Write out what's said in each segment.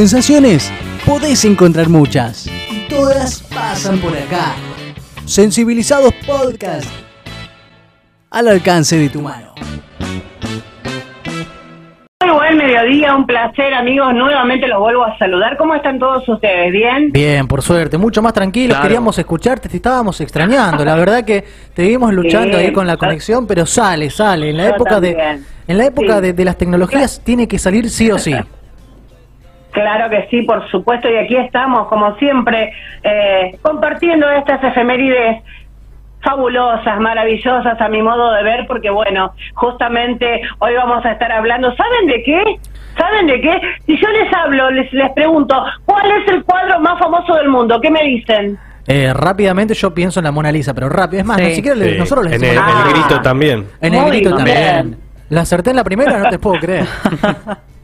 Sensaciones podés encontrar muchas. Y todas pasan por acá. Sensibilizados Podcast. Al alcance de tu mano. Muy buen mediodía, un placer amigos, nuevamente los vuelvo a saludar. ¿Cómo están todos ustedes? ¿Bien? Bien, por suerte, mucho más tranquilos, Claro. queríamos escucharte, te estábamos extrañando, la verdad que te vimos luchando Sí, ahí con la conexión, pero sale, sale, en la Yo época de en la época Sí. de, de las tecnologías tiene que salir sí o sí. Claro que sí, por supuesto, y aquí estamos, como siempre, eh, compartiendo estas efemérides fabulosas, maravillosas a mi modo de ver, porque bueno, justamente hoy vamos a estar hablando, ¿saben de qué? ¿Saben de qué? Si yo les hablo, les, les pregunto, ¿cuál es el cuadro más famoso del mundo? ¿Qué me dicen? Eh, rápidamente yo pienso en la Mona Lisa, pero rápido, es más, ni siquiera le- Sí. nosotros les en decimos el, la el grito también. En el Muy grito bien. también. La acerté en la primera, no te puedo creer.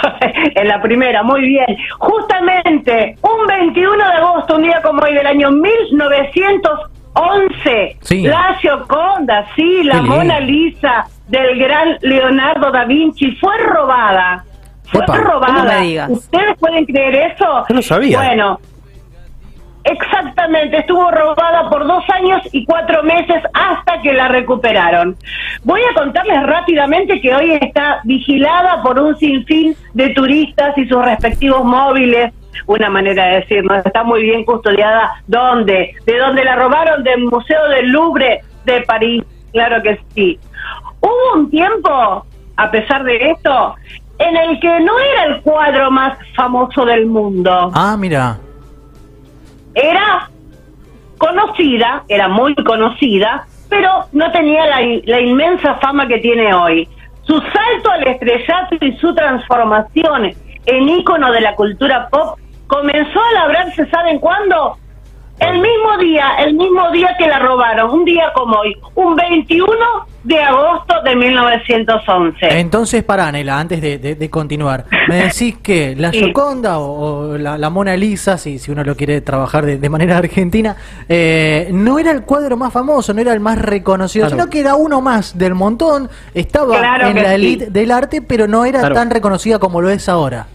en la primera, muy bien. Justamente, un 21 de agosto, un día como hoy del año 1911, Sí. la Gioconda, sí, la Qué. Mona Lisa del gran Leonardo da Vinci fue robada. Fue Epa, robada. ¿cómo me digas? ¿Ustedes pueden creer eso? Yo no sabía. Bueno, Exactamente, estuvo robada por dos años y cuatro meses hasta que la recuperaron. Voy a contarles rápidamente que hoy está vigilada por un sinfín de turistas y sus respectivos móviles. Una manera de decirlo, está muy bien custodiada. ¿Dónde? ¿De dónde la robaron? Del Museo del Louvre de París. Claro que sí. Hubo un tiempo, a pesar de esto, en el que no era el cuadro más famoso del mundo Ah, mira. Era conocida, era muy conocida, pero no tenía la, la inmensa fama que tiene hoy. Su salto al estrellato y su transformación en ícono de la cultura pop comenzó a labrarse, ¿saben cuándo? El mismo día, el mismo día que la robaron, un día como hoy, un 21 de agosto de 1911. Entonces, pará, Nela, antes de, de- de continuar, me decís que la Sí. Gioconda o, o la, la Mona Lisa, si, si uno lo quiere trabajar de, de manera argentina, eh, no era el cuadro más famoso, no era el más reconocido, Claro. sino que era uno más del montón, estaba Claro en la sí. elite del arte, pero no era Claro. tan reconocida como lo es ahora.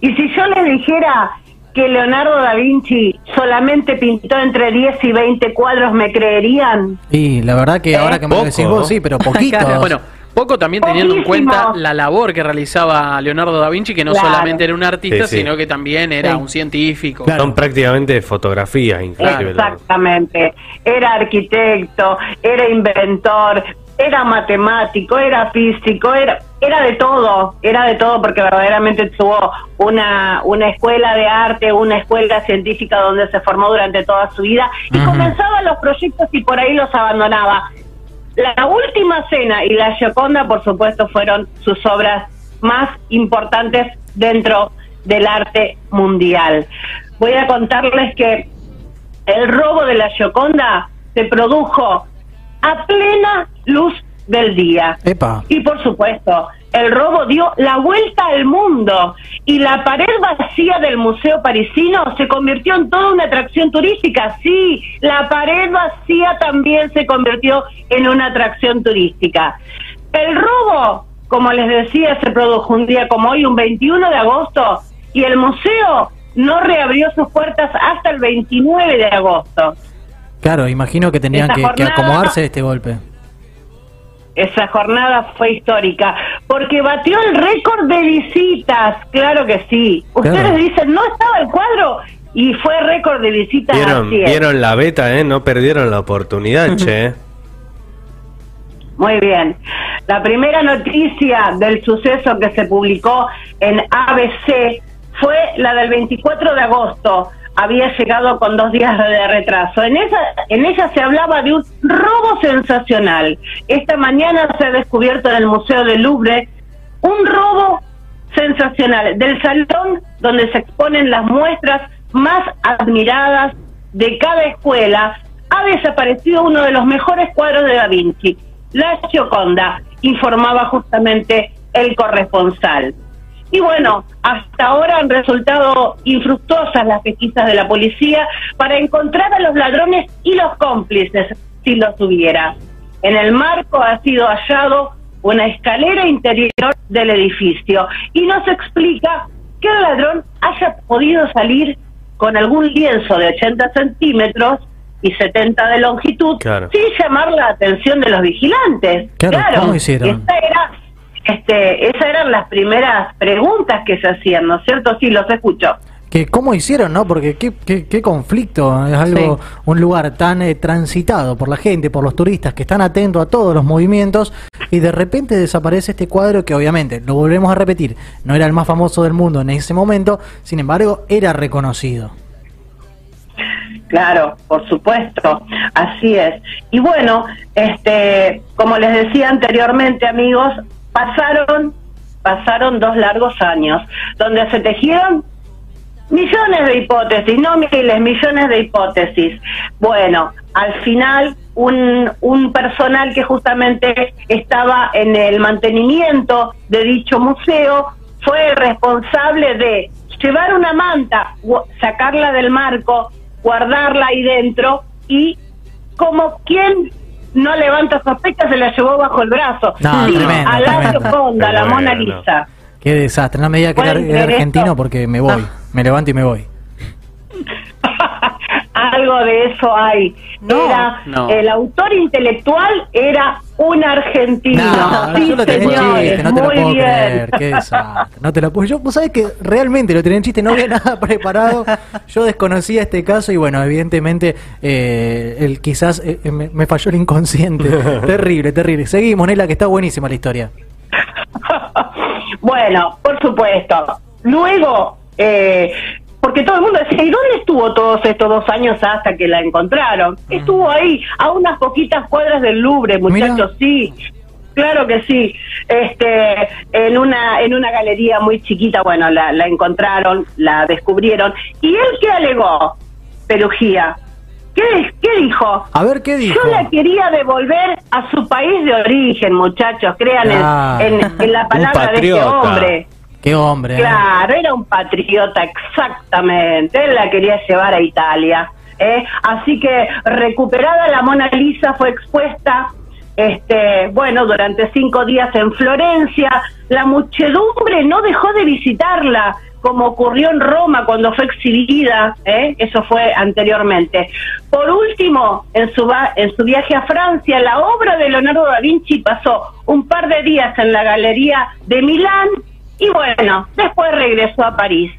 Y si yo les dijera que Leonardo da Vinci solamente pintó entre 10 y 20 cuadros, ¿me creerían? Y la verdad que ahora que me lo Poco, decís vos, ¿no? sí, pero poquito. Claro, Bueno, poco también teniendo en cuenta la labor que realizaba Leonardo da Vinci, que no Claro. solamente era un artista, Sí, sí. sino que también era Sí. un científico. Claro. Son prácticamente fotografías, inclusive. Exactamente. Era arquitecto, era inventor, era matemático, era físico, era era de todo, era de todo porque verdaderamente tuvo una una escuela de arte, una escuela científica donde se formó durante toda su vida y comenzaba los proyectos y por ahí los abandonaba. La última cena y la Gioconda, por supuesto, fueron sus obras más importantes dentro del arte mundial. Voy a contarles que el robo de la Gioconda se produjo a plena luz del día. Epa. Y por supuesto, el robo dio la vuelta al mundo y la pared vacía del Museo Parisino se convirtió en toda una atracción turística. Sí, la pared vacía también se convirtió en una atracción turística. El robo, como les decía, se produjo un día como hoy, un 21 de agosto, y el museo no reabrió sus puertas hasta el 29 de agosto. Claro, imagino que tenían que, que acomodarse de este golpe. Esa jornada fue histórica porque batió el récord de visitas, claro que sí. Ustedes Claro. dicen, no estaba el cuadro y fue récord de visitas. Vieron, vieron la beta, ¿eh? No perdieron la oportunidad, che. Muy bien. La primera noticia del suceso que se publicó en ABC fue la del 24 de agosto. Había llegado con dos días de retraso. En esa, en ella se hablaba de un robo sensacional. Esta mañana se ha descubierto en el Museo del Louvre un robo sensacional del salón donde se exponen las muestras más admiradas de cada escuela. Ha desaparecido uno de los mejores cuadros de Da Vinci, la Gioconda, informaba justamente el corresponsal. Y bueno, hasta ahora han resultado infructuosas las pesquisas de la policía para encontrar a los ladrones y los cómplices, si los hubiera. En el marco ha sido hallado una escalera interior del edificio y nos explica que el ladrón haya podido salir con algún lienzo de 80 centímetros y 70 de longitud Claro. sin llamar la atención de los vigilantes. Claro, ¿cómo hicieron? Esa era, este, esas eran las primeras preguntas que se hacían, ¿no es cierto? Sí, los escucho. Que cómo hicieron, ¿no? Porque qué, qué, qué conflicto, es algo, un lugar tan eh, transitado por la gente, por los turistas que están atentos a todos los movimientos y de repente desaparece este cuadro que obviamente, lo volvemos a repetir, no era el más famoso del mundo en ese momento, sin embargo era reconocido. Claro, por supuesto, así es. Y bueno, este, como les decía anteriormente, amigos, pasaron, pasaron dos largos años donde se tejieron millones de hipótesis, no miles, millones de hipótesis. Bueno, al final un, un personal que justamente estaba en el mantenimiento de dicho museo fue el responsable de llevar una manta, sacarla del marco, guardarla ahí dentro y como quien no levanta sospechas se la llevó bajo el brazo. No, Sí, tremendo, a la. Gioconda, la. Mona Lisa. Qué desastre, no me diga que era, ¿Pueden era creer argentino esto? porque me voy, me levanto y me voy. Algo de eso hay. No, era no. el autor intelectual era un argentino. No, sí, yo lo tenía en señores, chiste, no te lo muy puedo bien. creer, qué desastre. No te lo puedo. Yo, vos sabés que realmente lo tenía en chiste, no había nada preparado. Yo desconocía este caso y bueno, evidentemente eh, el quizás eh, me, me falló el inconsciente. terrible, terrible. Seguimos, Nela, que está buenísima la historia. bueno, por supuesto. Luego, eh, porque todo el mundo decía, ¿y dónde estuvo todos estos dos años hasta que la encontraron? Estuvo ahí, a unas poquitas cuadras del Louvre, muchachos, sí. Claro que sí. Este, en una en una galería muy chiquita, bueno, la, la encontraron, la descubrieron. ¿Y él qué alegó? Perugía. ¿Qué, qué dijo? A ver, ¿qué dijo? Yo la quería devolver a su país de origen, muchachos, crean en- Claro. en, en la palabra de este hombre. Qué hombre. ¿eh? Claro, era un patriota, exactamente. Él la quería llevar a Italia. ¿eh? Así que recuperada la Mona Lisa fue expuesta, este, bueno, durante cinco días en Florencia. La muchedumbre no dejó de visitarla, como ocurrió en Roma cuando fue exhibida. ¿eh? Eso fue anteriormente. Por último, en su, va- en su viaje a Francia, la obra de Leonardo da Vinci pasó un par de días en la Galería de Milán y bueno, después regresó a París.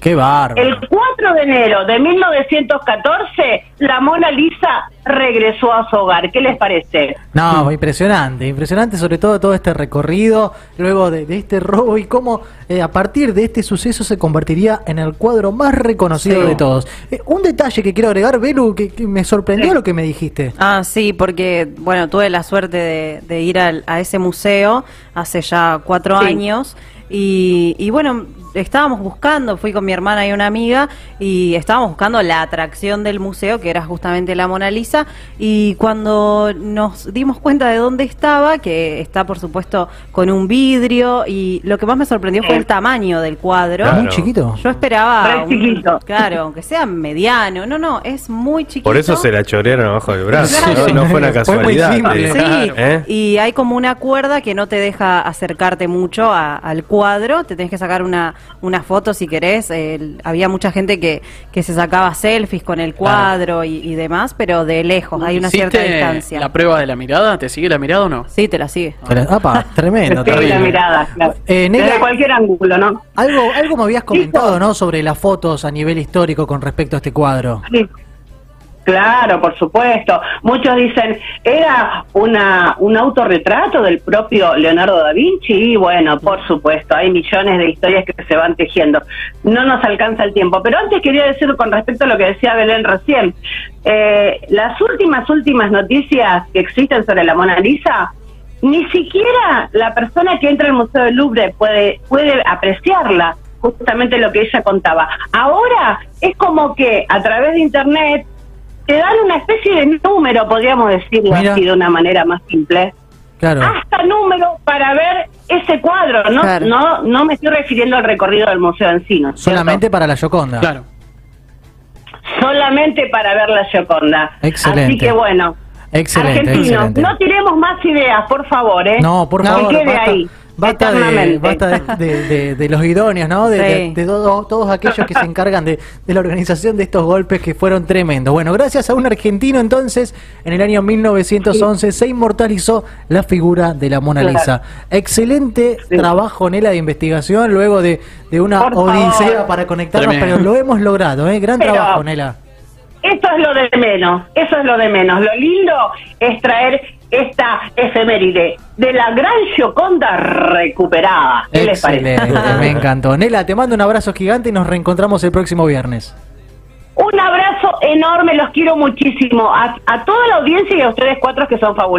Qué bárbaro. El 4 de enero de 1914, la Mona Lisa regresó a su hogar. ¿Qué les parece? No, impresionante, impresionante sobre todo todo este recorrido, luego de, de este robo y cómo eh, a partir de este suceso se convertiría en el cuadro más reconocido Sí. de todos. Eh, un detalle que quiero agregar, Belu, que, que me sorprendió Sí. lo que me dijiste. Ah, sí, porque, bueno, tuve la suerte de, de ir al- a ese museo hace ya cuatro Sí. años. Y, y bueno, estábamos buscando, fui con mi hermana y una amiga, y estábamos buscando la atracción del museo, que era justamente la Mona Lisa. Y cuando nos dimos cuenta de dónde estaba, que está por supuesto con un vidrio, y lo que más me sorprendió fue el tamaño del cuadro. Claro. Muy chiquito. Yo esperaba. Un- chiquito. claro, aunque sea mediano. No, no, es muy chiquito. Por eso se la chorearon abajo del brazo. Claro. No, No fue una Fue muy casualidad. simple. te- Sí, ¿Eh? y hay como una cuerda que no te deja acercarte mucho a- al cuadro, te tenés que sacar una, una foto si querés. El- había mucha gente que, que se sacaba selfies con el cuadro y, y demás, pero de lejos, hay una cierta ¿Hiciste distancia. la prueba de la mirada? ¿Te sigue la mirada o no? Sí, te la sigue. Apa, tremendo, Sí, la terrible. mirada, claro. Eh, Desde cualquier ángulo, ¿no? Algo, algo me habías comentado. ¿no? Sobre las fotos a nivel histórico con respecto a este cuadro. Sí. Claro, por supuesto. Muchos dicen, era una, un autorretrato del propio Leonardo da Vinci y bueno, por supuesto, hay millones de historias que se van tejiendo. No nos alcanza el tiempo. Pero antes quería decir con respecto a lo que decía Belén recién, eh, las últimas, últimas noticias que existen sobre la Mona Lisa, ni siquiera la persona que entra al Museo del Louvre puede, puede apreciarla justamente lo que ella contaba. Ahora es como que a través de Internet te dan una especie de número, podríamos decirlo Mira. así de una manera más simple. Claro. Hasta número para ver ese cuadro. No, Claro. no, no me estoy refiriendo al recorrido del museo en sí, ¿no? Solamente para la Yoconda. Claro. Solamente para ver la Gioconda. Excelente. Así que bueno, Excelente, Argentinos, excelente. no tiremos más ideas, por favor, ¿eh? No, por que favor, quede basta, ahí. Basta de, basta de, de- de- de los idóneos, ¿no? De, Sí. de- de todo- todos aquellos que se encargan de, de la organización de estos golpes que fueron tremendos. Bueno, gracias a un argentino entonces, en el año 1911 se inmortalizó la figura de la Mona Claro. Lisa. Excelente Sí. trabajo, Nela, de investigación, luego de, de una Por favor. odisea para conectarnos, Tremendo. pero lo hemos logrado, ¿eh? Gran Pero- trabajo, Nela. Eso es lo de menos, eso es lo de menos. Lo lindo es traer esta efeméride de la gran Gioconda recuperada. ¿Qué les parece? Me encantó. Nela, te mando un abrazo gigante y nos reencontramos el próximo viernes. Un abrazo enorme, los quiero muchísimo. A, a toda la audiencia y a ustedes cuatro que son fabulosos.